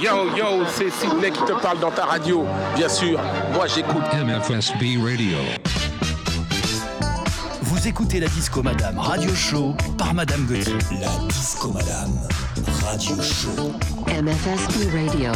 Yo, yo, c'est Sidney qui te parle dans ta radio. Bien sûr, moi j'écoute MFSB Radio. Vous écoutez la Disco Madame Radio Show par Madame Gauthier. La Disco Madame Radio Show. MFSB Radio.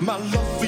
My love for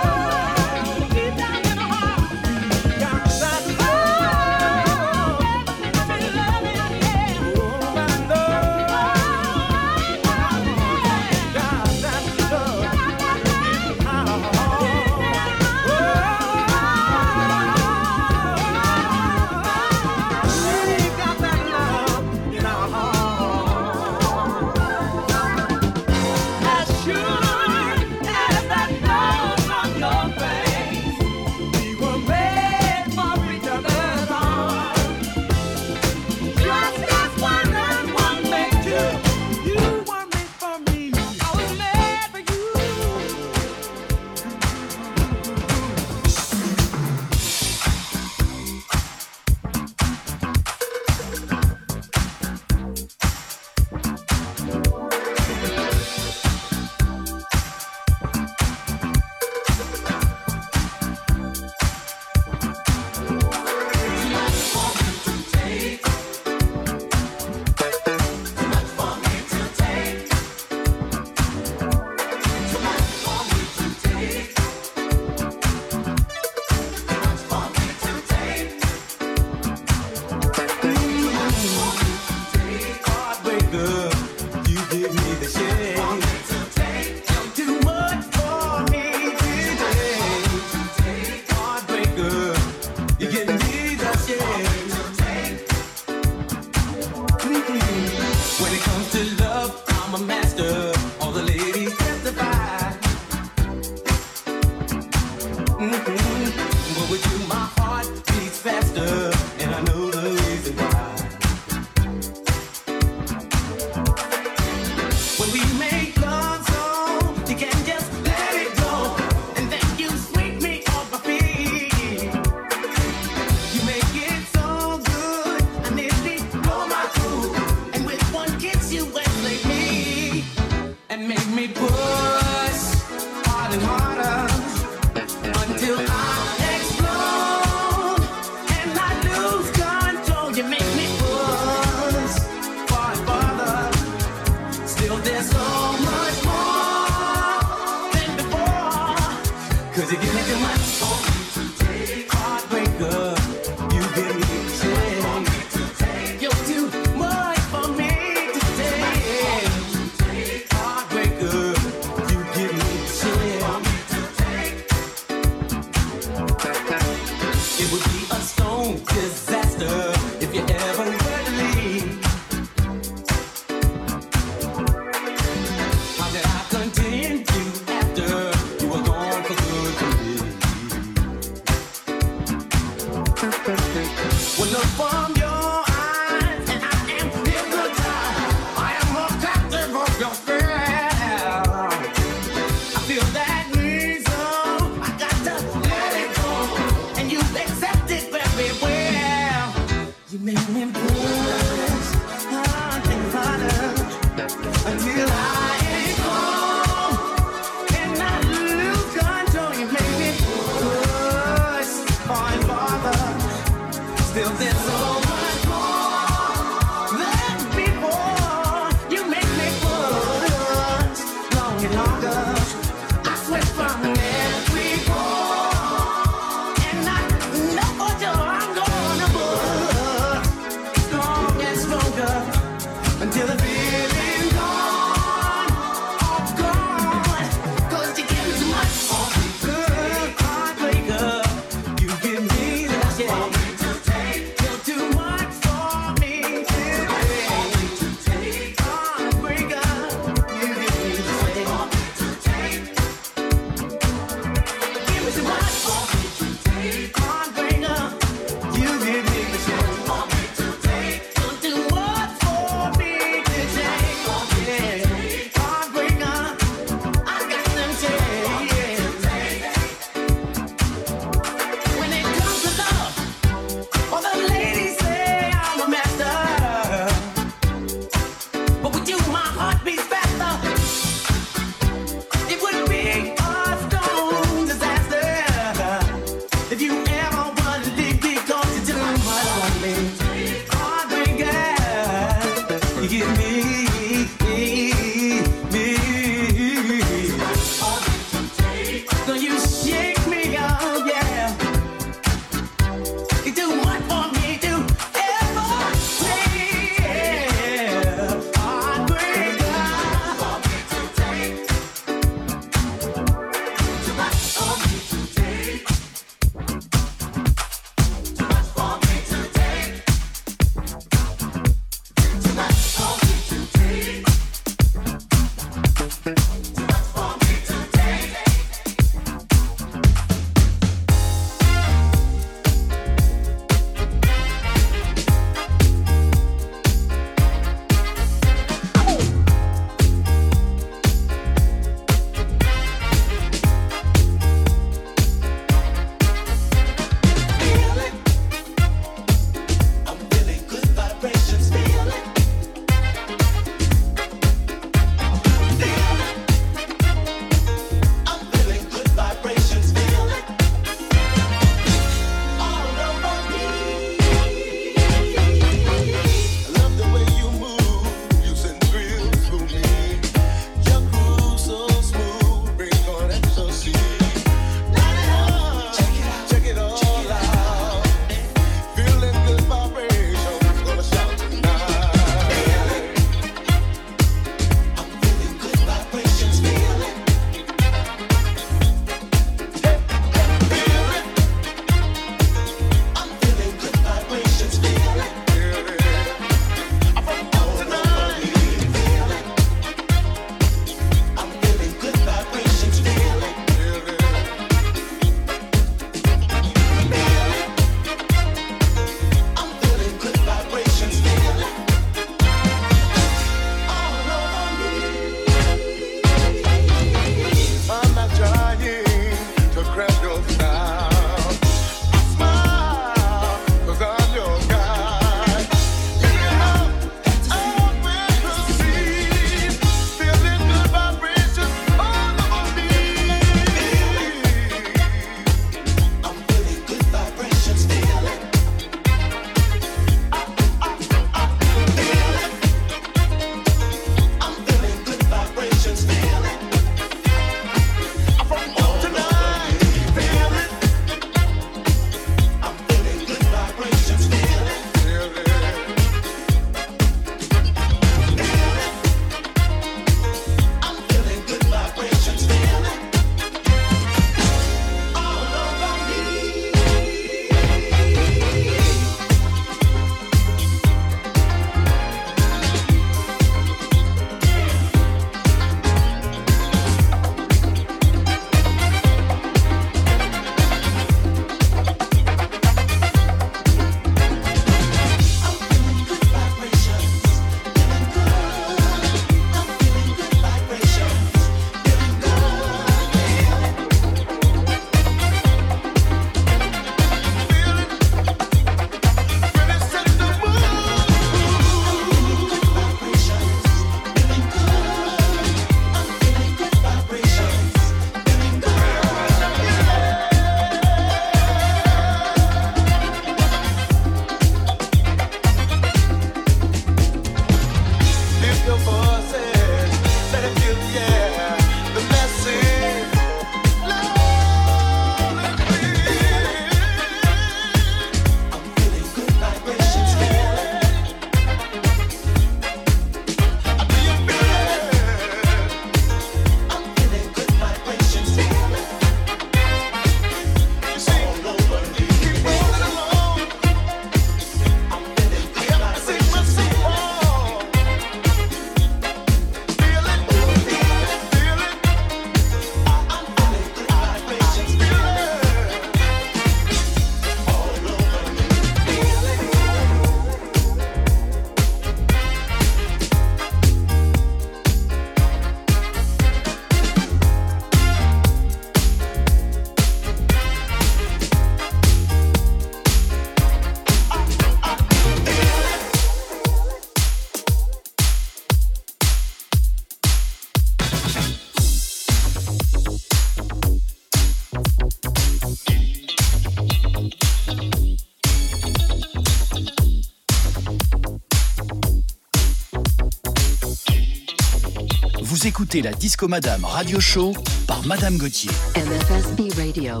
la Disco Madame Radio Show par Madame Gauthier. MFSB Radio.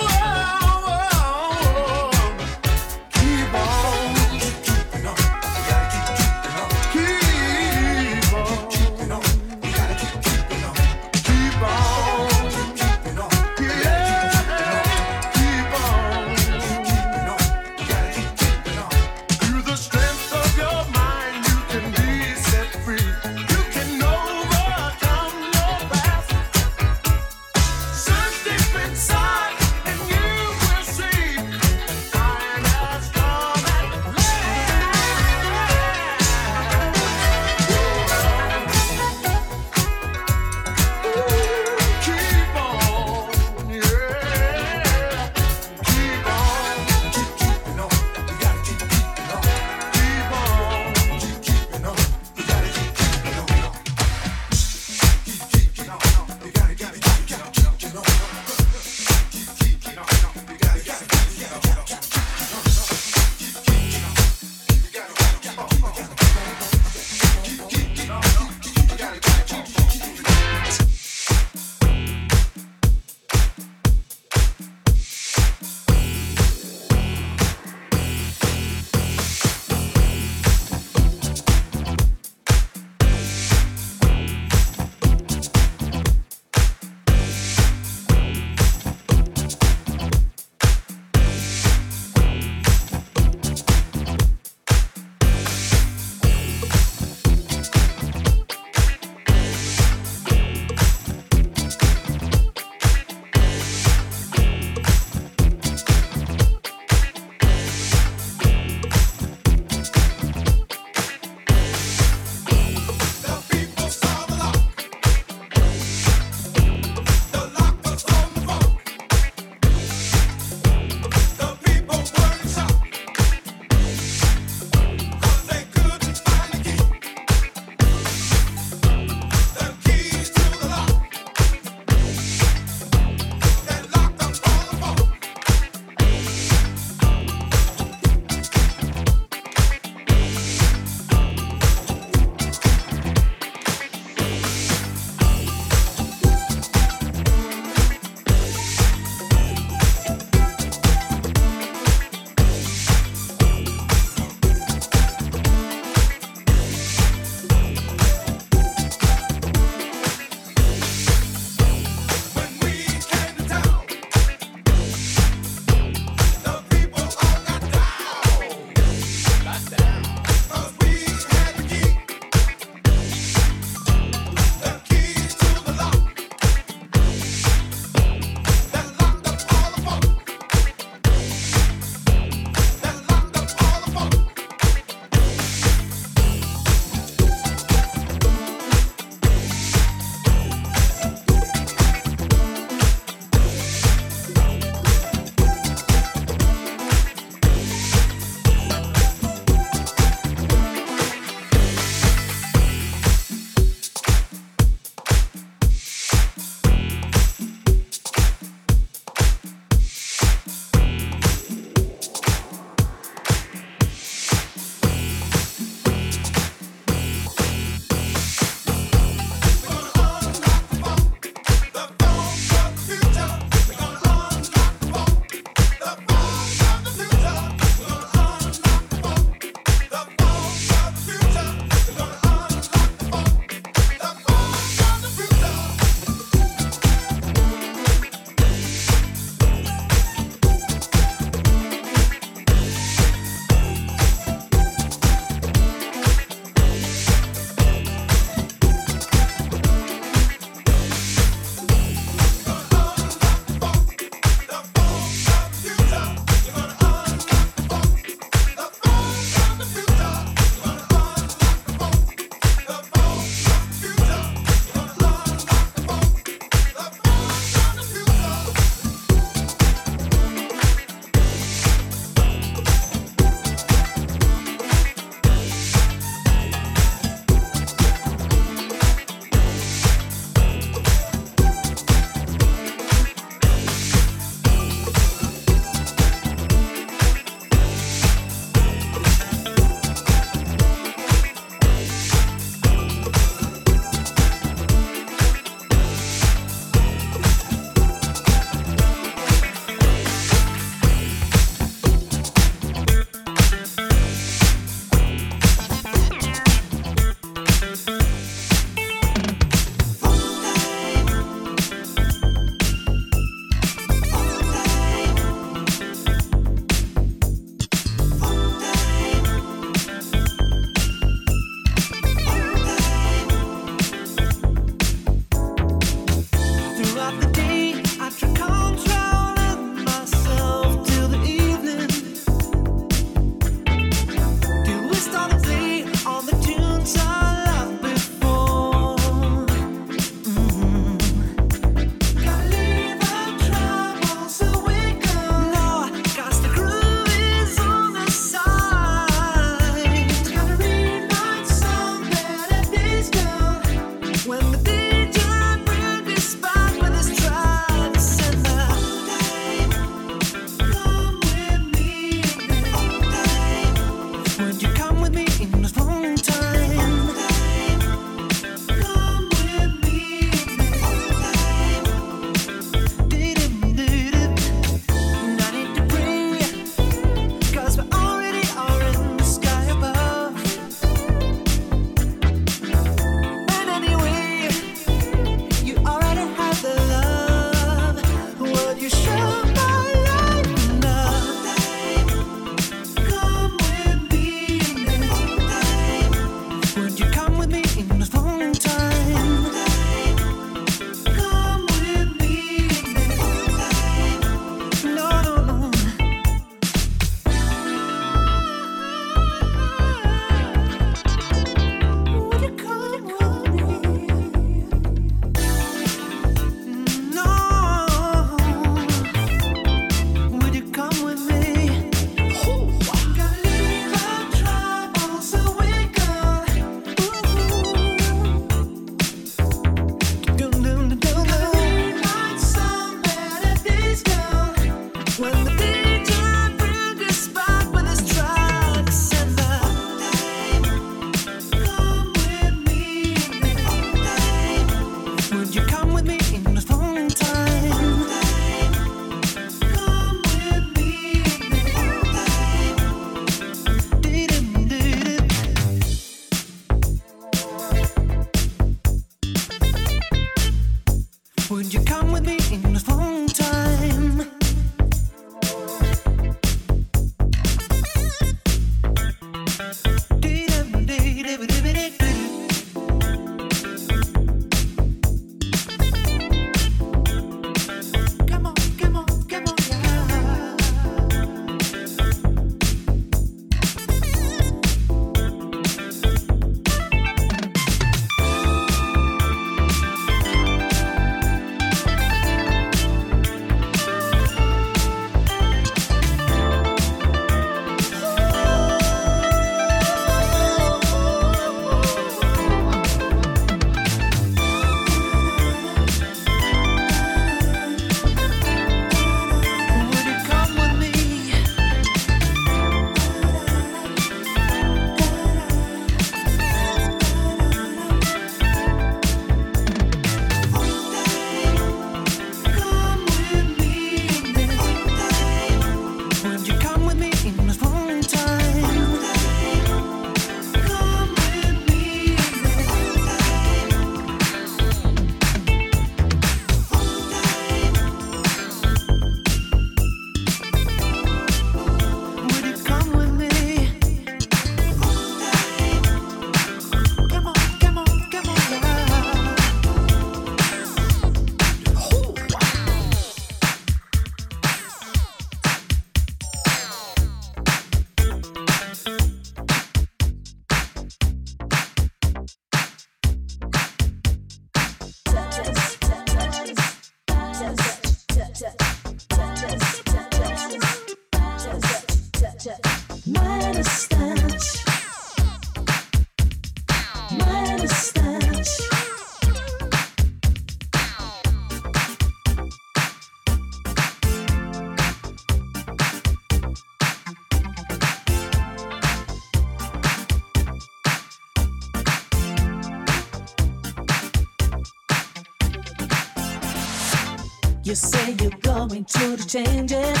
to the changes.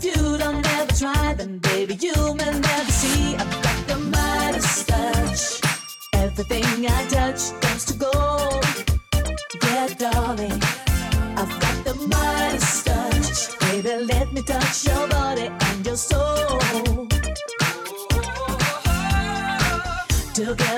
If you don't ever try, then baby, you may never see. I've got the mightiest touch. Everything I touch turns to gold. Yeah, darling, I've got the mightiest touch. Baby, let me touch your body and your soul. Together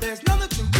There's nothing to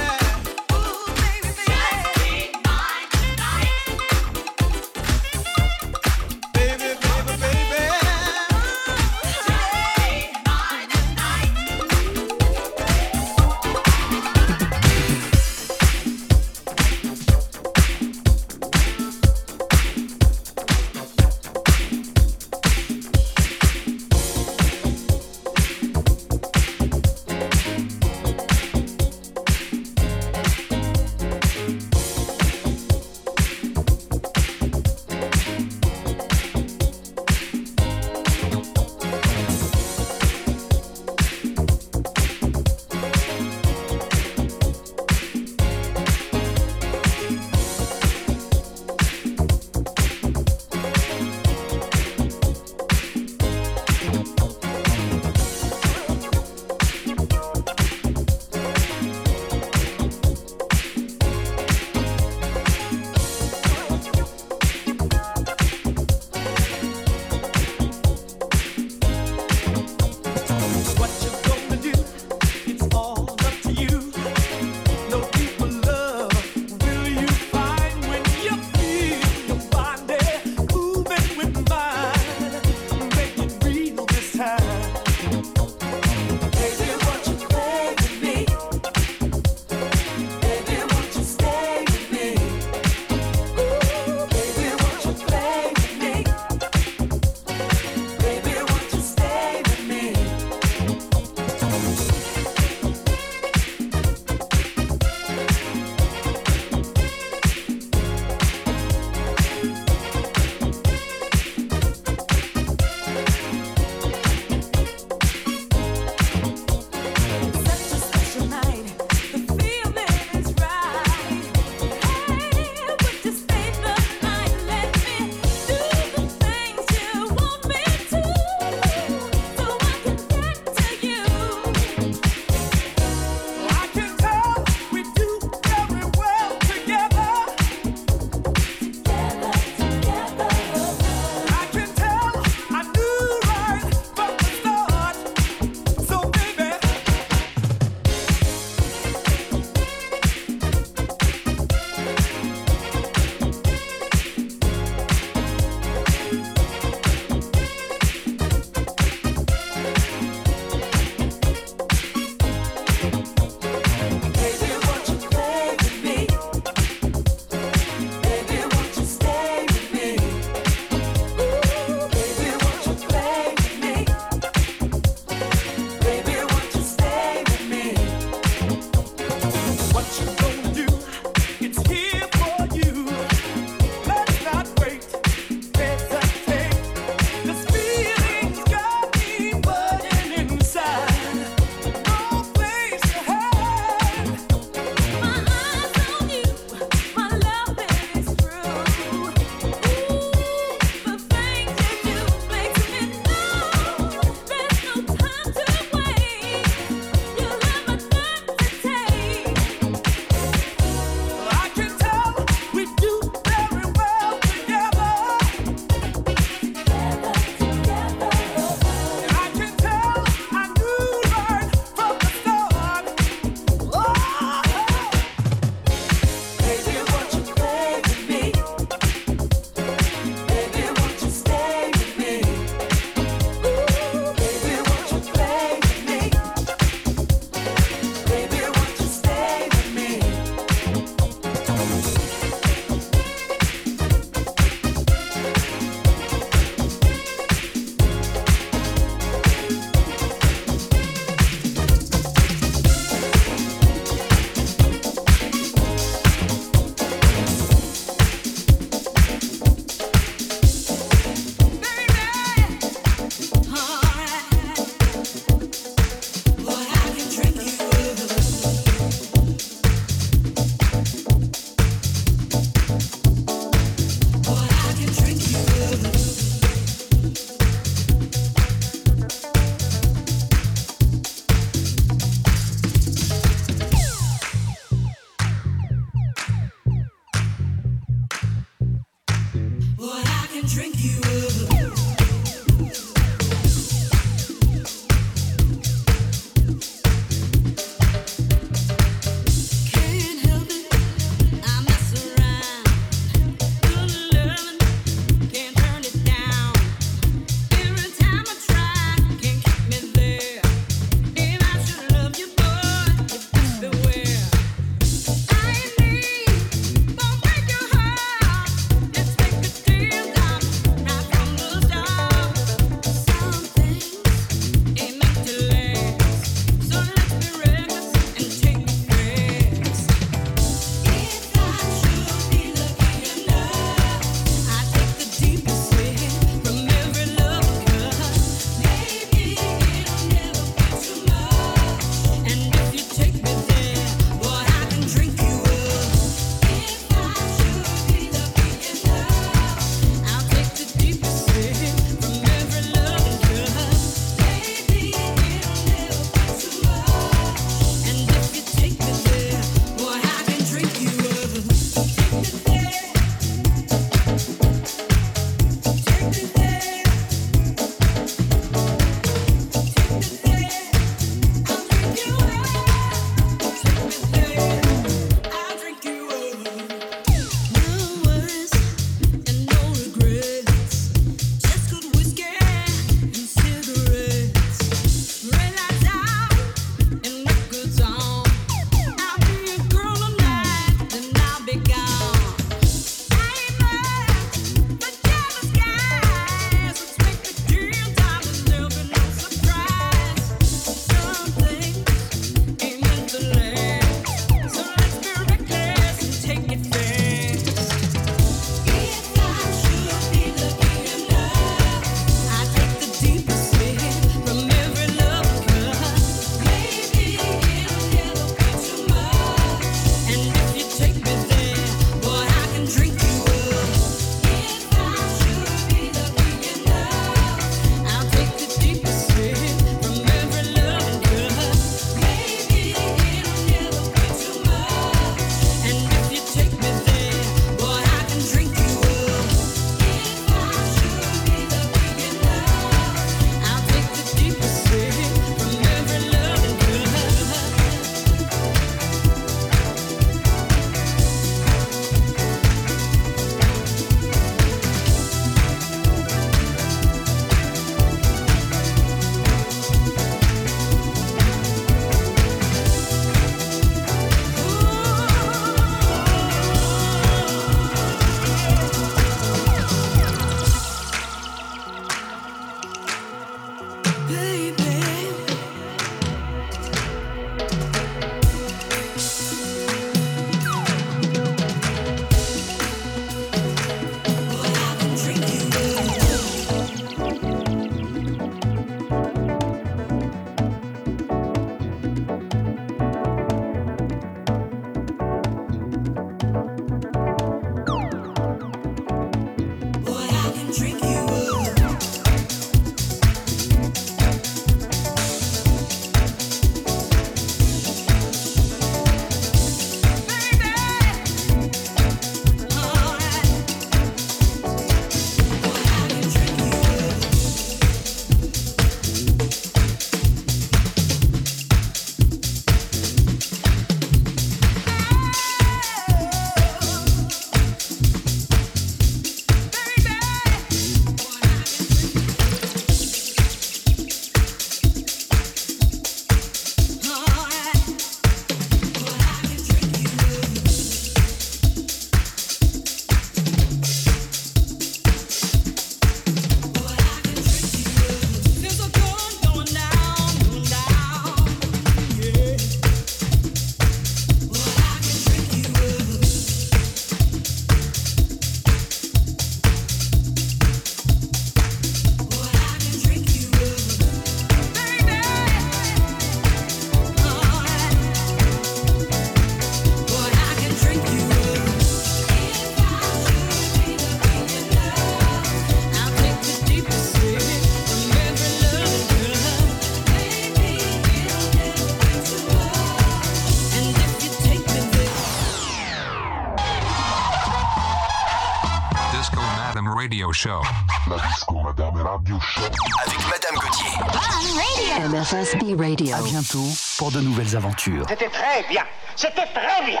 Show. La disco Madame Radio Show. Avec Madame Gauthier. MFSB Radio. À bientôt pour de nouvelles aventures. C'était très bien. C'était très bien.